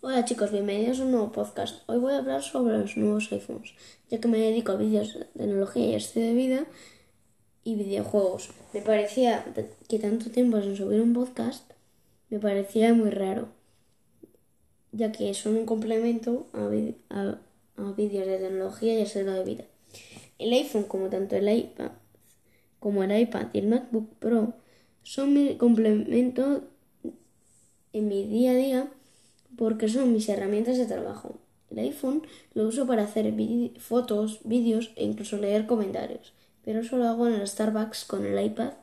Hola chicos, bienvenidos a un nuevo podcast. Hoy voy a hablar sobre los nuevos iPhones, ya que me dedico a vídeos de tecnología y estilo de vida y videojuegos. Me parecía que tanto tiempo sin subir un podcast me parecía muy raro, ya que son un complemento a, vídeos de tecnología y estilo de vida. El iPhone, como tanto el iPad como el iPad y el MacBook Pro, son mi complemento en mi día a día porque son mis herramientas de trabajo. El iPhone lo uso para hacer fotos, vídeos e incluso leer comentarios. Pero eso lo hago en el Starbucks con el iPad,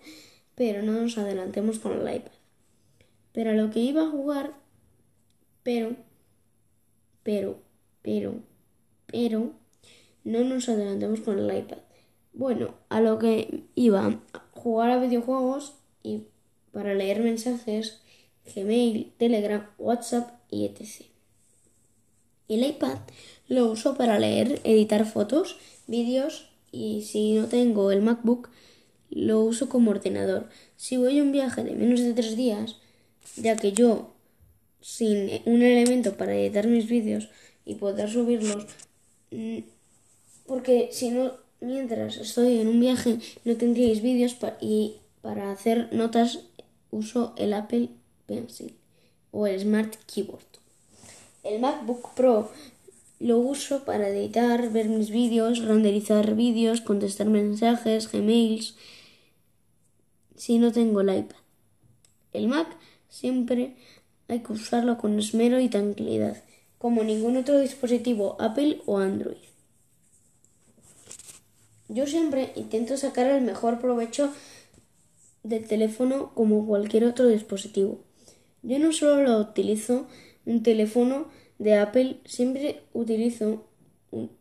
pero no nos adelantemos con el iPad. Pero a lo que iba a jugar, pero, pero, pero, pero, no nos adelantemos con el iPad. Bueno, a lo que iba a jugar a videojuegos y para leer mensajes, Gmail, Telegram, WhatsApp y etc. El iPad lo uso para leer, editar fotos, vídeos y si no tengo el MacBook lo uso como ordenador. Si voy a un viaje de menos de tres días, ya que yo sin un elemento para editar mis vídeos y poder subirlos, mm, porque si no, mientras estoy en un viaje no tendríais vídeos y para hacer notas uso el Apple Pencil o el Smart Keyboard. El MacBook Pro lo uso para editar, ver mis vídeos, renderizar vídeos, contestar mensajes, Gmails, si no tengo el iPad. El Mac siempre hay que usarlo con esmero y tranquilidad, como ningún otro dispositivo Apple o Android. Yo siempre intento sacar el mejor provecho del teléfono como cualquier otro dispositivo. Yo no solo utilizo un teléfono de Apple, siempre utilizo un...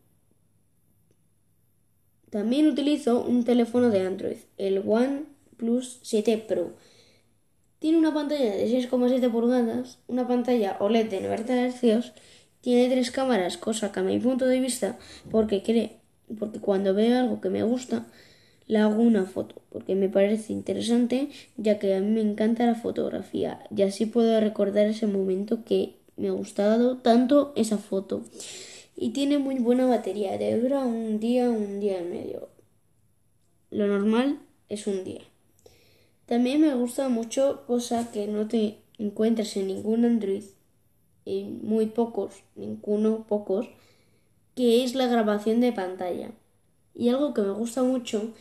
También utilizo un teléfono de Android, el OnePlus 7 Pro. Tiene una pantalla de 6,7 pulgadas, una pantalla OLED de 90 Hz, tiene tres cámaras, cosa que a mi punto de vista, porque cree, porque cuando veo algo que me gusta, le hago una foto porque me parece interesante ya que a mí me encanta la fotografía y así puedo recordar ese momento que me ha gustado tanto esa foto. Y tiene muy buena batería te dura un día un día y medio. Lo normal es un día. También me gusta mucho cosa que no te encuentras en ningún Android y muy pocos ninguno pocos que es la grabación de pantalla y algo que me gusta mucho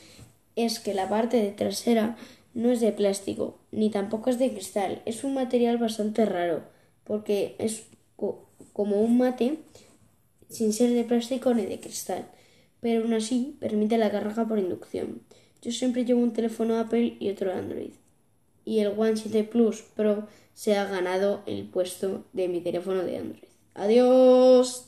es que la parte de trasera no es de plástico, ni tampoco es de cristal. Es un material bastante raro, porque es como un mate sin ser de plástico ni de cristal, pero aún así permite la carga por inducción. Yo siempre llevo un teléfono Apple y otro Android. Y el One 7 Plus Pro se ha ganado el puesto de mi teléfono de Android. Adiós.